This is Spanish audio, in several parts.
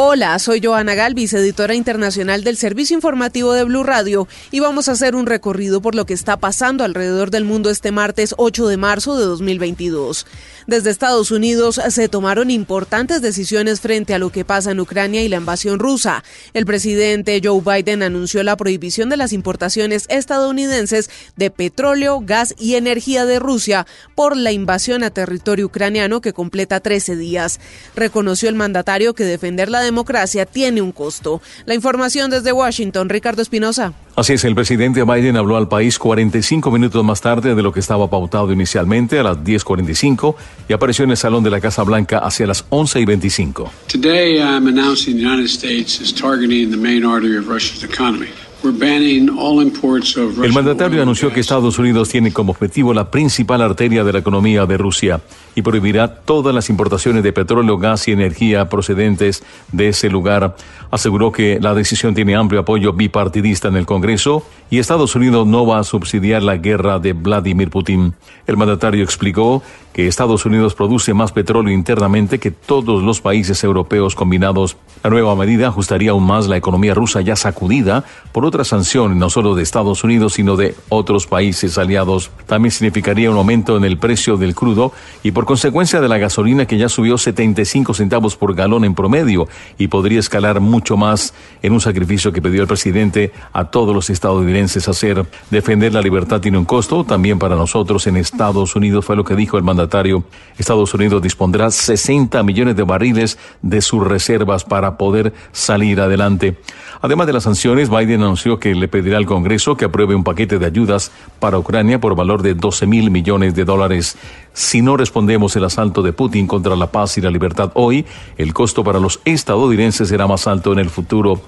Hola, soy Joana Galvis, editora internacional del Servicio Informativo de Blue Radio, y vamos a hacer un recorrido por lo que está pasando alrededor del mundo este martes 8 de marzo de 2022. Desde Estados Unidos se tomaron importantes decisiones frente a lo que pasa en Ucrania y la invasión rusa. El presidente Joe Biden anunció la prohibición de las importaciones estadounidenses de petróleo, gas y energía de Rusia por la invasión a territorio ucraniano que completa 13 días. Reconoció el mandatario que defender la democracia tiene un costo. La información desde Washington, Ricardo Espinosa. Así es, el presidente Biden habló al país 45 minutos más tarde de lo que estaba pautado inicialmente a las 10.45 y apareció en el Salón de la Casa Blanca hacia las 11 y 25. Today I'm announcing the United States is targeting the main artery of Russia's economy. El mandatario anunció que Estados Unidos tiene como objetivo la principal arteria de la economía de Rusia y prohibirá todas las importaciones de petróleo, gas y energía procedentes de ese lugar. Aseguró que la decisión tiene amplio apoyo bipartidista en el Congreso y Estados Unidos no va a subsidiar la guerra de Vladimir Putin. El mandatario explicó que Estados Unidos produce más petróleo internamente que todos los países europeos combinados. La nueva medida ajustaría aún más la economía rusa ya sacudida por otras sanciones, no solo de Estados Unidos, sino de otros países aliados. También significaría un aumento en el precio del crudo y por consecuencia de la gasolina que ya subió 75 centavos por galón en promedio y podría escalar mucho más en un sacrificio que pidió el presidente a todos los estadounidenses hacer. Defender la libertad tiene un costo, también para nosotros en Estados Unidos fue lo que dijo el mandatario. Estados Unidos dispondrá 60 millones de barriles de sus reservas para poder salir adelante. Además de las sanciones, Biden anunció que le pedirá al Congreso que apruebe un paquete de ayudas para Ucrania por valor de 12 mil millones de dólares. Si no respondemos el asalto de Putin contra la paz y la libertad hoy, el costo para los estadounidenses será más alto en el futuro.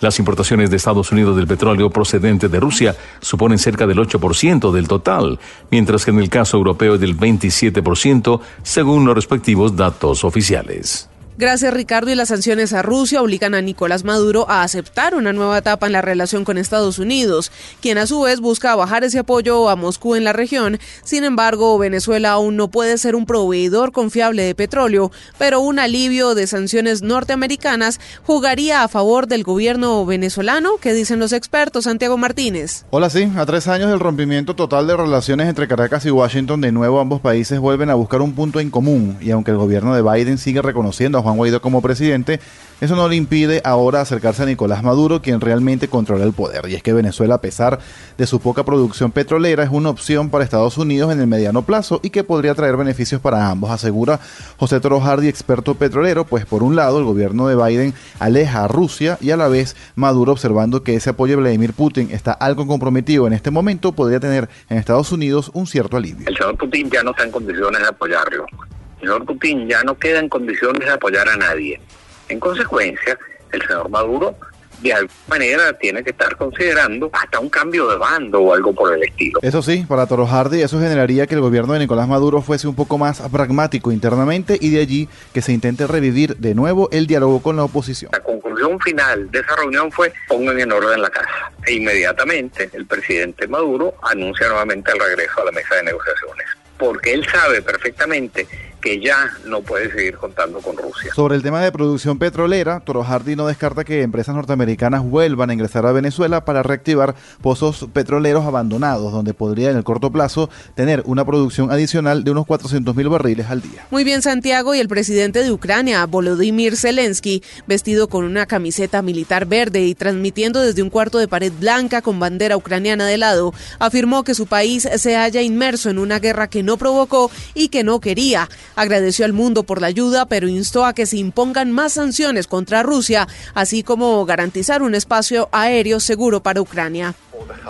Las importaciones de Estados Unidos del petróleo procedente de Rusia suponen cerca del 8% del total, mientras que en el caso europeo es del 27%, según los respectivos datos oficiales. Gracias, Ricardo. Y las sanciones a Rusia obligan a Nicolás Maduro a aceptar una nueva etapa en la relación con Estados Unidos, quien a su vez busca bajar ese apoyo a Moscú en la región. Sin embargo, Venezuela aún no puede ser un proveedor confiable de petróleo, pero un alivio de sanciones norteamericanas jugaría a favor del gobierno venezolano, que dicen los expertos. Santiago Martínez. Hola, sí. A tres años del rompimiento total de relaciones entre Caracas y Washington, de nuevo ambos países vuelven a buscar un punto en común. Y aunque el gobierno de Biden sigue reconociendo Juan Guaidó como presidente, eso no le impide ahora acercarse a Nicolás Maduro, quien realmente controla el poder. Y es que Venezuela, a pesar de su poca producción petrolera, es una opción para Estados Unidos en el mediano plazo y que podría traer beneficios para ambos, asegura José Toro Hardy, experto petrolero, pues por un lado el gobierno de Biden aleja a Rusia y a la vez Maduro, observando que ese apoyo de Vladimir Putin está algo comprometido en este momento, podría tener en Estados Unidos un cierto alivio. El señor Putin ya no está en condiciones de apoyarlo señor Putin ya no queda en condiciones de apoyar a nadie. En consecuencia, el señor Maduro de alguna manera tiene que estar considerando hasta un cambio de bando o algo por el estilo. Eso sí, para Toro Hardy, eso generaría que el gobierno de Nicolás Maduro fuese un poco más pragmático internamente y de allí que se intente revivir de nuevo el diálogo con la oposición. La conclusión final de esa reunión fue pongan en orden la casa. E inmediatamente el presidente Maduro anuncia nuevamente el regreso a la mesa de negociaciones. Porque él sabe perfectamente que ya no puede seguir contando con Rusia. Sobre el tema de producción petrolera, Toro Hardy no descarta que empresas norteamericanas vuelvan a ingresar a Venezuela para reactivar pozos petroleros abandonados, donde podría en el corto plazo tener una producción adicional de unos 400 mil barriles al día. Muy bien, Santiago, y el presidente de Ucrania, Volodymyr Zelensky, vestido con una camiseta militar verde y transmitiendo desde un cuarto de pared blanca con bandera ucraniana de lado, afirmó que su país se halla inmerso en una guerra que no provocó y que no quería. Agradeció al mundo por la ayuda, pero instó a que se impongan más sanciones contra Rusia, así como garantizar un espacio aéreo seguro para Ucrania.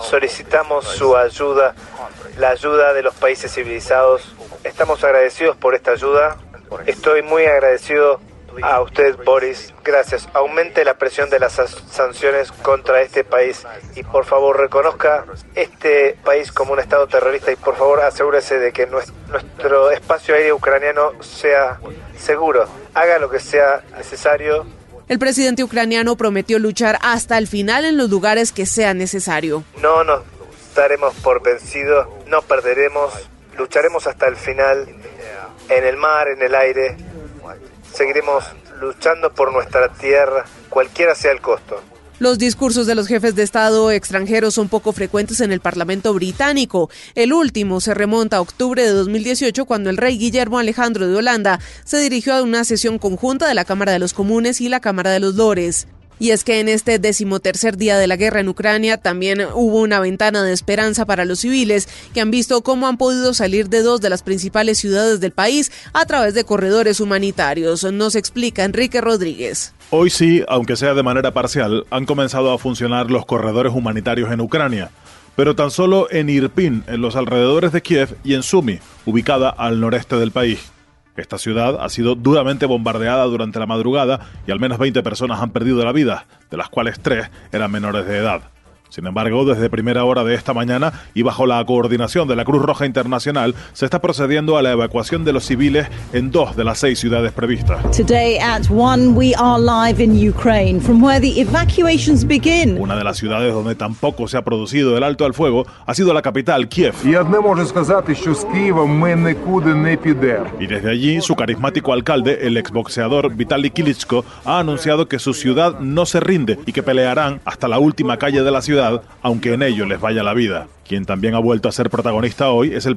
Solicitamos su ayuda, la ayuda de los países civilizados. Estamos agradecidos por esta ayuda. Estoy muy agradecido a usted, Boris. Gracias. Aumente la presión de las sanciones contra este país y por favor reconozca este país como un Estado terrorista y por favor asegúrese de que nuestro espacio aéreo ucraniano sea seguro. Haga lo que sea necesario. El presidente ucraniano prometió luchar hasta el final en los lugares que sea necesario. No nos daremos por vencidos, no perderemos, lucharemos hasta el final en el mar, en el aire seguiremos luchando por nuestra tierra, cualquiera sea el costo. Los discursos de los jefes de Estado extranjeros son poco frecuentes en el Parlamento británico. El último se remonta a octubre de 2018 cuando el rey Guillermo Alejandro de Holanda se dirigió a una sesión conjunta de la Cámara de los Comunes y la Cámara de los Lores. Y es que en este decimotercer día de la guerra en Ucrania también hubo una ventana de esperanza para los civiles que han visto cómo han podido salir de dos de las principales ciudades del país a través de corredores humanitarios. Nos explica Enrique Rodríguez. Hoy sí, aunque sea de manera parcial, han comenzado a funcionar los corredores humanitarios en Ucrania pero tan solo en Irpin, en los alrededores de Kiev, y en Sumy, ubicada al noreste del país. Esta ciudad ha sido duramente bombardeada durante la madrugada y al menos 20 personas han perdido la vida, de las cuales tres eran menores de edad. Sin embargo, desde primera hora de esta mañana y bajo la coordinación de la Cruz Roja Internacional, se está procediendo a la evacuación de los civiles en dos de las seis ciudades previstas. Una de las ciudades donde tampoco se ha producido el alto al fuego ha sido la capital, Kiev. Y desde allí, su carismático alcalde, el exboxeador Vitaly Klitschko, ha anunciado que su ciudad no se rinde y que pelearán hasta la última calle de la ciudad aunque en ello les vaya la vida. Quien también ha vuelto a ser protagonista hoy es el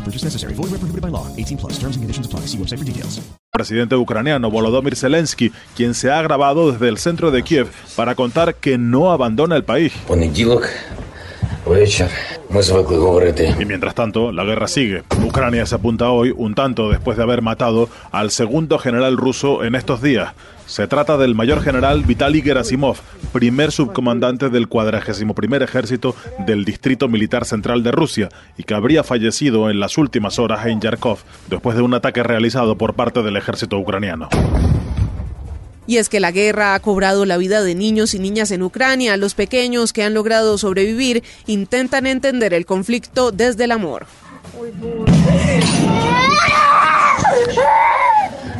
No purchase necessary. Void where prohibited by law. 18 plus. Terms and conditions apply. See website for details. Presidente ucraniano Volodymyr Zelensky, quien se ha grabado desde el centro de Kiev para contar que no abandona el país. Y mientras tanto, la guerra sigue. Ucrania se apunta hoy un tanto después de haber matado al segundo general ruso en estos días. Se trata del mayor general Vitaly Gerasimov, primer subcomandante del 41 Ejército del Distrito Militar Central de Rusia y que habría fallecido en las últimas horas en Yarkov después de un ataque realizado por parte del ejército ucraniano. Y es que la guerra ha cobrado la vida de niños y niñas en Ucrania. Los pequeños que han logrado sobrevivir intentan entender el conflicto desde el amor.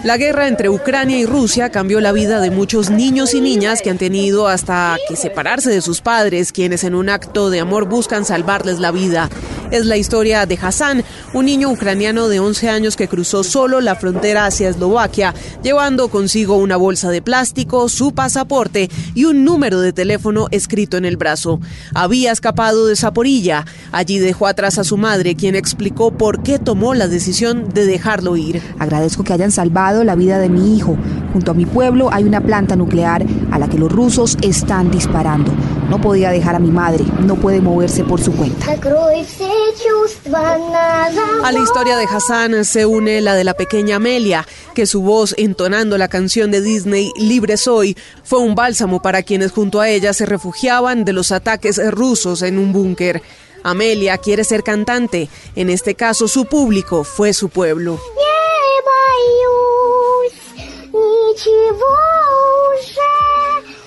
La guerra entre Ucrania y Rusia cambió la vida de muchos niños y niñas que han tenido hasta que separarse de sus padres, quienes en un acto de amor buscan salvarles la vida. Es la historia de Hassan, un niño ucraniano de 11 años que cruzó solo la frontera hacia Eslovaquia, llevando consigo una bolsa de plástico, su pasaporte y un número de teléfono escrito en el brazo. Había escapado de Zaporilla. Allí dejó atrás a su madre, quien explicó por qué tomó la decisión de dejarlo ir. Agradezco que hayan salvado la vida de mi hijo. Junto a mi pueblo hay una planta nuclear a la que los rusos están disparando. No podía dejar a mi madre, no puede moverse por su cuenta. A la historia de Hassan se une la de la pequeña Amelia, que su voz entonando la canción de Disney Libre Soy fue un bálsamo para quienes junto a ella se refugiaban de los ataques rusos en un búnker. Amelia quiere ser cantante, en este caso su público fue su pueblo.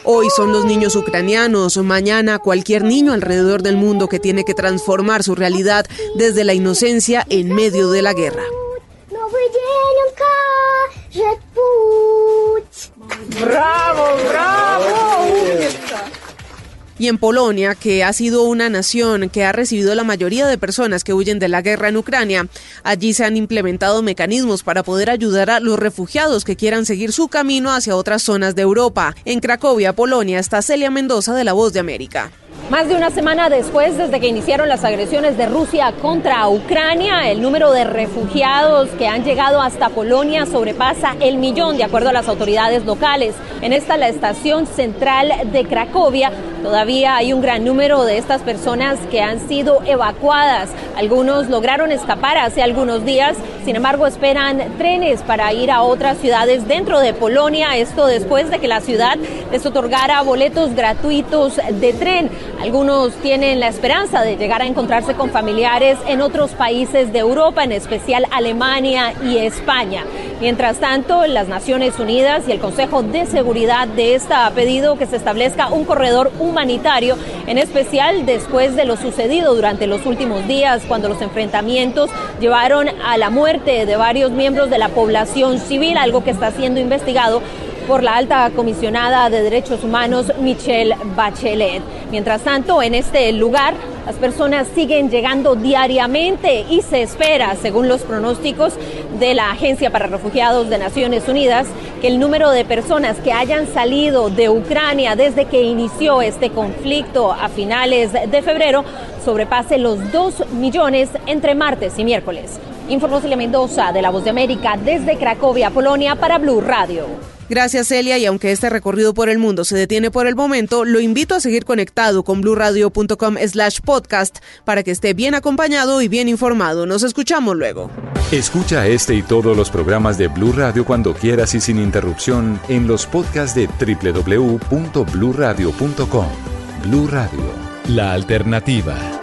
Hoy son los niños ucranianos, mañana cualquier niño alrededor del mundo que tiene que transformar su realidad desde la inocencia en medio de la guerra. Y en Polonia, que ha sido una nación que ha recibido la mayoría de personas que huyen de la guerra en Ucrania, allí se han implementado mecanismos para poder ayudar a los refugiados que quieran seguir su camino hacia otras zonas de Europa. En Cracovia, Polonia, está Celia Mendoza de La Voz de América. Más de una semana después, desde que iniciaron las agresiones de Rusia contra Ucrania, el número de refugiados que han llegado hasta Polonia sobrepasa el millón, de acuerdo a las autoridades locales. En esta, la estación central de Cracovia, todavía hay un gran número de estas personas que han sido evacuadas. Algunos lograron escapar hace algunos días, sin embargo, esperan trenes para ir a otras ciudades dentro de Polonia. Esto después de que la ciudad les otorgara boletos gratuitos de tren. Algunos tienen la esperanza de llegar a encontrarse con familiares en otros países de Europa, en especial Alemania y España. Mientras tanto, las Naciones Unidas y el Consejo de Seguridad de esta ha pedido que se establezca un corredor humanitario, en especial después de lo sucedido durante los últimos días, cuando los enfrentamientos llevaron a la muerte de varios miembros de la población civil, algo que está siendo investigado por la alta comisionada de derechos humanos Michelle Bachelet. Mientras tanto, en este lugar, las personas siguen llegando diariamente y se espera, según los pronósticos de la Agencia para Refugiados de Naciones Unidas, que el número de personas que hayan salido de Ucrania desde que inició este conflicto a finales de febrero sobrepase los 2 millones entre martes y miércoles. Informó Celia Mendoza de La Voz de América desde Cracovia, Polonia, para Blue Radio. Gracias Celia y aunque este recorrido por el mundo se detiene por el momento, lo invito a seguir conectado con bluradio.com slash podcast para que esté bien acompañado y bien informado. Nos escuchamos luego. Escucha este y todos los programas de Blue Radio cuando quieras y sin interrupción en los podcasts de www.bluradio.com. Blue Radio, la alternativa.